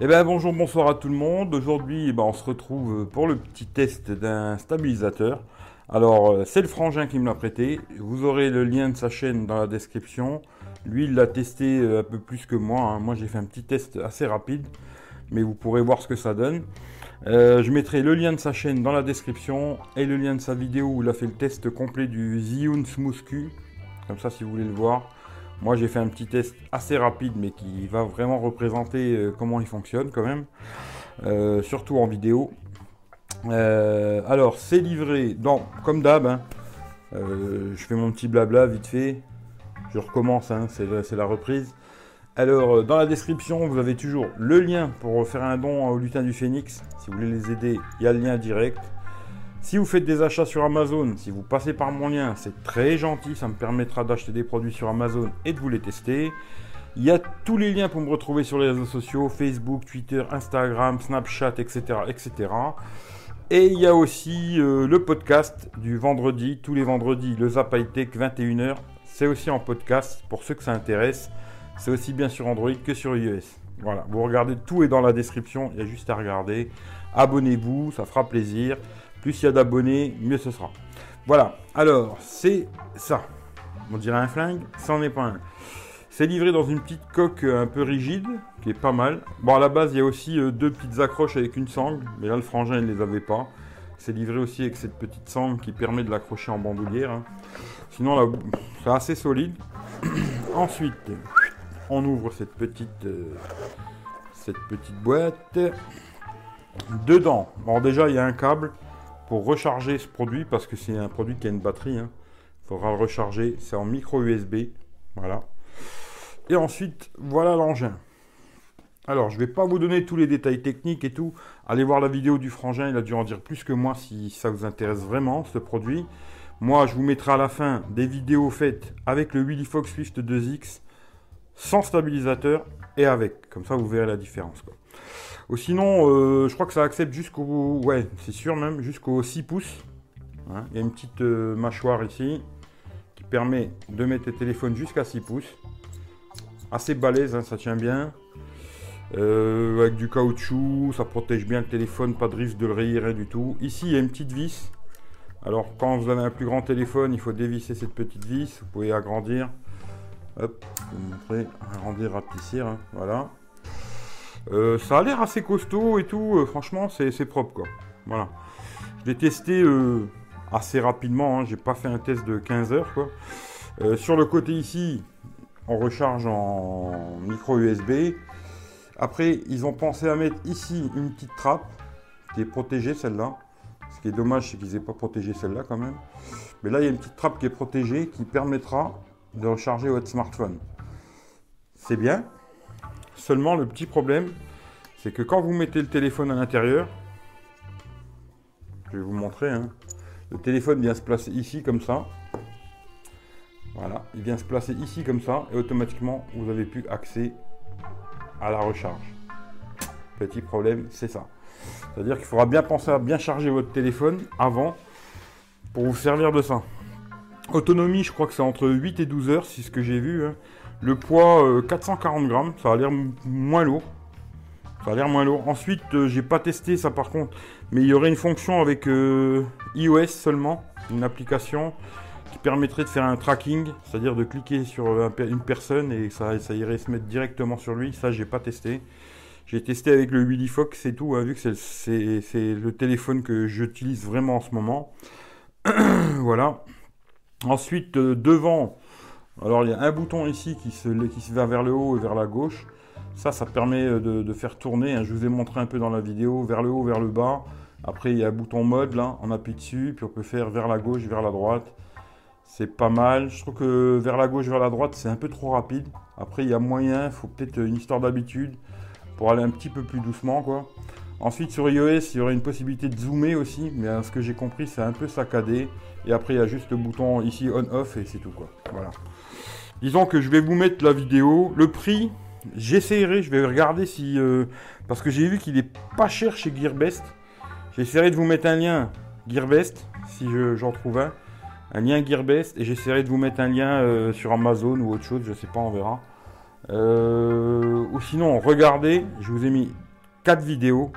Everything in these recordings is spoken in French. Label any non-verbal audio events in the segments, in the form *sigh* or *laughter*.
Eh bien bonjour, bonsoir à tout le monde. Aujourd'hui, eh ben, on se retrouve pour le petit test d'un stabilisateur. Alors, euh, c'est le frangin qui me l'a prêté. Vous aurez le lien de sa chaîne dans la description. Lui, il l'a testé euh, un peu plus que moi. hein. Moi, j'ai fait un petit test assez rapide, mais vous pourrez voir ce que ça donne. Euh, je mettrai le lien de sa chaîne dans la description et le lien de sa vidéo où il a fait le test complet du Zhiyun Smooth Q. Comme ça, si vous voulez le voir. Moi, j'ai fait un petit test assez rapide, mais qui va vraiment représenter euh, comment il fonctionne quand même. Euh, surtout en vidéo. Euh, alors, c'est livré dans, comme d'hab. hein. Je fais mon petit blabla vite fait. Je recommence, hein, c'est la- reprise. Alors, dans la description, vous avez toujours le lien pour faire un don au lutin du phénix. Si vous voulez les aider, il y a le lien direct. Si vous faites des achats sur Amazon, si vous passez par mon lien, c'est très gentil, ça me permettra d'acheter des produits sur Amazon et de vous les tester. Il y a tous les liens pour me retrouver sur les réseaux sociaux, Facebook, Twitter, Instagram, Snapchat, etc. etc. Et il y a aussi euh, le podcast du vendredi, tous les vendredis, le Zap High Tech, 21h. C'est aussi en podcast pour ceux que ça intéresse. C'est aussi bien sur Android que sur iOS. Voilà, vous regardez, tout est dans la description, il y a juste à regarder. Abonnez-vous, ça fera plaisir. Plus il y a d'abonnés, mieux ce sera. Voilà, alors c'est ça. On dirait un flingue, n'en est pas un. C'est livré dans une petite coque euh, un peu rigide, qui est pas mal. Bon, à la base, il y a aussi euh, deux petites accroches avec une sangle, mais là, le frangin, il ne les avait pas. C'est livré aussi avec cette petite sangle qui permet de l'accrocher en bandoulière. hein. Sinon, là, c'est assez solide. *coughs* Ensuite, on ouvre cette petite, euh, cette petite boîte. Dedans, bon, déjà, il y a un câble pour recharger ce produit parce que c'est un produit qui a une batterie. Il faudra le recharger. C'est en micro USB. Voilà. Et ensuite, voilà l'engin. Alors, je ne vais pas vous donner tous les détails techniques et tout. Allez voir la vidéo du frangin, il a dû en dire plus que moi si ça vous intéresse vraiment, ce produit. Moi, je vous mettrai à la fin des vidéos faites avec le Willy Fox Swift 2X, sans stabilisateur et avec. Comme ça, vous verrez la différence. Quoi. Sinon, euh, je crois que ça accepte jusqu'au... Ouais, c'est sûr même, jusqu'au 6 pouces. Hein, Il y a une petite euh, mâchoire ici qui permet de mettre le téléphone jusqu'à 6 pouces. Assez balèze, hein, ça tient bien. Euh, avec du caoutchouc, ça protège bien le téléphone, pas de risque de le rayer, du tout. Ici, il y a une petite vis. Alors, quand vous avez un plus grand téléphone, il faut dévisser cette petite vis. Vous pouvez agrandir. Hop, je vais vous montrer. Agrandir, rapetissir. hein, voilà. Euh, ça a l'air assez costaud et tout. euh, franchement, c'est propre, quoi. Voilà. Je l'ai testé euh, assez rapidement. Hein, J'ai pas fait un test de 15 heures, quoi. Sur le côté ici, on recharge en micro USB. Après, ils ont pensé à mettre ici une petite trappe qui est protégée, celle-là. Ce qui est dommage, c'est qu'ils n'aient pas protégé celle-là quand même. Mais là, il y a une petite trappe qui est protégée qui permettra de recharger votre smartphone. C'est bien. Seulement, le petit problème, c'est que quand vous mettez le téléphone à l'intérieur, je vais vous montrer, hein, le téléphone vient se placer ici comme ça. Voilà, il vient se placer ici comme ça et automatiquement vous avez plus accès à la recharge. Petit problème, c'est ça. C'est-à-dire qu'il faudra bien penser à bien charger votre téléphone avant pour vous servir de ça. Autonomie, je crois que c'est entre 8 et 12 heures, c'est ce que j'ai vu. hein. Le poids, euh, 440 grammes, ça a l'air moins lourd. Ça a l'air moins lourd. Ensuite, euh, j'ai pas testé ça par contre, mais il y aurait une fonction avec euh, iOS seulement, une application qui permettrait de faire un tracking, c'est-à-dire de cliquer sur une personne et ça, ça irait se mettre directement sur lui. Ça, j'ai pas testé. J'ai testé avec le Willy Fox et tout, hein, vu que c'est- c'est c'est le téléphone que j'utilise vraiment en ce moment. *clears throat* voilà. Ensuite, euh, devant, alors il y a un bouton ici qui se, qui va vers le haut et vers la gauche. Ça, ça permet euh, de, faire tourner. hein. Je vous ai montré un peu dans la vidéo, vers le haut, vers le bas. Après, il y a un bouton mode là, on appuie dessus, puis on peut faire vers la gauche, vers la droite. C'est pas mal. Je trouve que vers la gauche, vers la droite, c'est un peu trop rapide. Après, il y a moyen, il faut peut-être une histoire d'habitude pour aller un petit peu plus doucement, quoi. Ensuite, sur iOS, il y aurait une possibilité de zoomer aussi, mais à ce que j'ai compris, c'est un peu saccadé. Et après, il y a juste le bouton ici on-off et c'est tout, quoi. Voilà. Disons que je vais vous mettre la vidéo. Le prix, j'essaierai, je vais regarder si... euh, parce que j'ai vu qu'il est pas cher chez Gearbest. J'essaierai de vous mettre un lien Gearbest, si je- j'en trouve un. Un lien Gearbest, et j'essaierai de vous mettre un lien euh, sur Amazon ou autre chose, je sais pas, on verra. Euh, ou sinon, regardez, je vous ai mis 4 vidéos,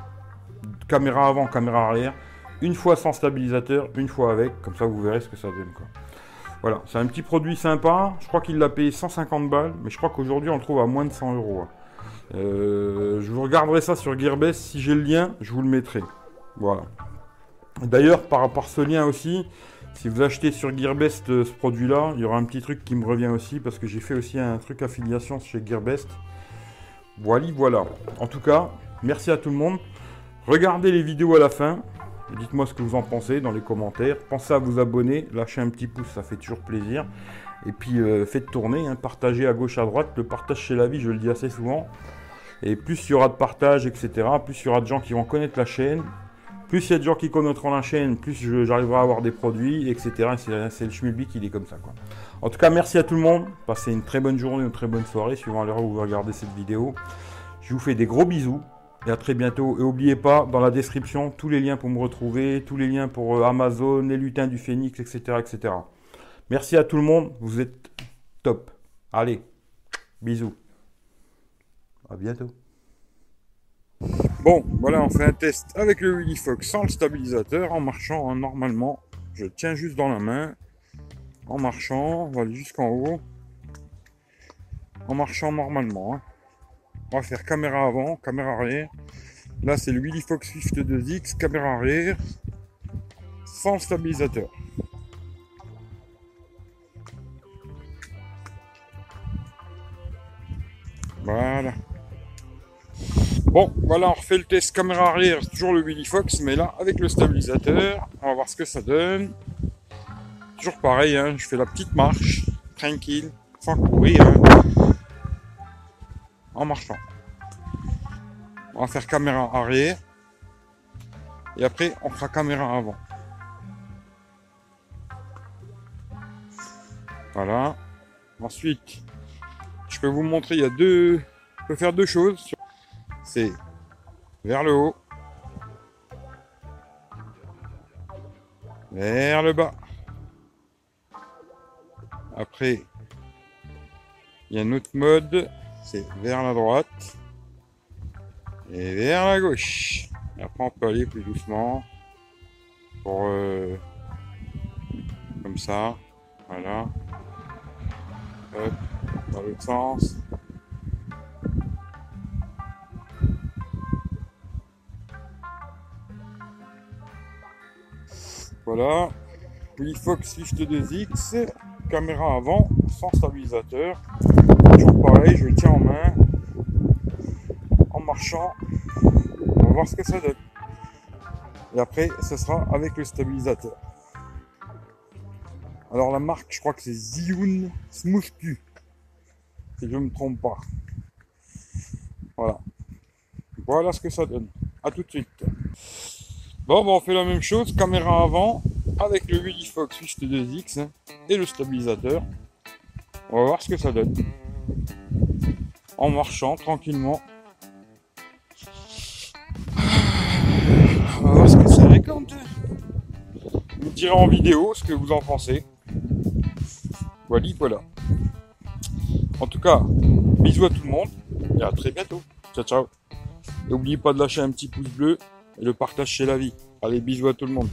caméra avant, caméra arrière, une fois sans stabilisateur, une fois avec, comme ça vous verrez ce que ça donne. Voilà, c'est un petit produit sympa. Je crois qu'il l'a payé 150 balles, mais je crois qu'aujourd'hui on le trouve à moins de 100 euros. Hein. Euh, je vous regarderai ça sur Gearbest. Si j'ai le lien, je vous le mettrai. Voilà. D'ailleurs, par rapport à ce lien aussi, si vous achetez sur Gearbest euh, ce produit-là, il y aura un petit truc qui me revient aussi parce que j'ai fait aussi un truc affiliation chez Gearbest. Voilà, voilà. En tout cas, merci à tout le monde. Regardez les vidéos à la fin. Dites-moi ce que vous en pensez dans les commentaires. Pensez à vous abonner, lâchez un petit pouce, ça fait toujours plaisir. Et puis euh, faites tourner, hein, partagez à gauche, à droite. Le partage chez la vie, je le dis assez souvent. Et plus il y aura de partage, etc., plus il y aura de gens qui vont connaître la chaîne, plus il y a de gens qui connaîtront la chaîne, plus j'arriverai à avoir des produits, etc. C'est le schmilblick, il est comme ça. En tout cas, merci à tout le monde. Passez une très bonne journée, une très bonne soirée, suivant l'heure où vous regardez cette vidéo. Je vous fais des gros bisous et à très bientôt. Et n'oubliez pas, dans la description, tous les liens pour me retrouver, tous les liens pour euh, Amazon, les lutins du phénix, etc., etc. Merci à tout le monde, vous êtes top. Allez, bisous. À bientôt. Bon, voilà, on fait un test avec le Willy Fox sans le stabilisateur, en marchant hein, normalement. Je tiens juste dans la main, en marchant, on va aller jusqu'en haut, en marchant normalement. Hein. On va faire caméra avant, caméra arrière. Là, c'est le Willy Fox Swift 2X, caméra arrière, sans stabilisateur. Voilà. Bon, voilà, on refait le test caméra arrière, toujours le Willy Fox, mais là, avec le stabilisateur, on va voir ce que ça donne. Toujours pareil, hein, je fais la petite marche, tranquille, sans courir, hein, marchant. On va faire caméra arrière, et après, on fera caméra avant. Voilà. Ensuite, je peux vous montrer, il y a deux, je peux faire deux choses. C'est vers le haut, vers le bas. Après, il y a un autre mode, c'est vers la droite et vers la gauche. Et après, on peut aller plus doucement pour euh, comme ça, voilà. Hop dans l'autre sens. Voilà. Oui, Fox Swift 2X, caméra avant, sans stabilisateur. Pareil, je le tiens en main, en marchant. On va voir ce que ça donne. Et après, ce sera avec le stabilisateur. Alors la marque, je crois que c'est Ziyun Smooth Q si je ne me trompe pas. Voilà. Voilà ce que ça donne. A tout de suite. Bon, on fait la même chose, caméra avant, avec le Willy Fox Swift 2X hein, et le stabilisateur. On va voir ce que ça donne. En marchant tranquillement. On va voir ce que ça raconte. Vous me direz en vidéo ce que vous en pensez. Voilà, voilà. En tout cas, bisous à tout le monde et à très bientôt. Ciao, ciao. N'oubliez pas de lâcher un petit pouce bleu et le partage chez la vie. Allez, bisous à tout le monde.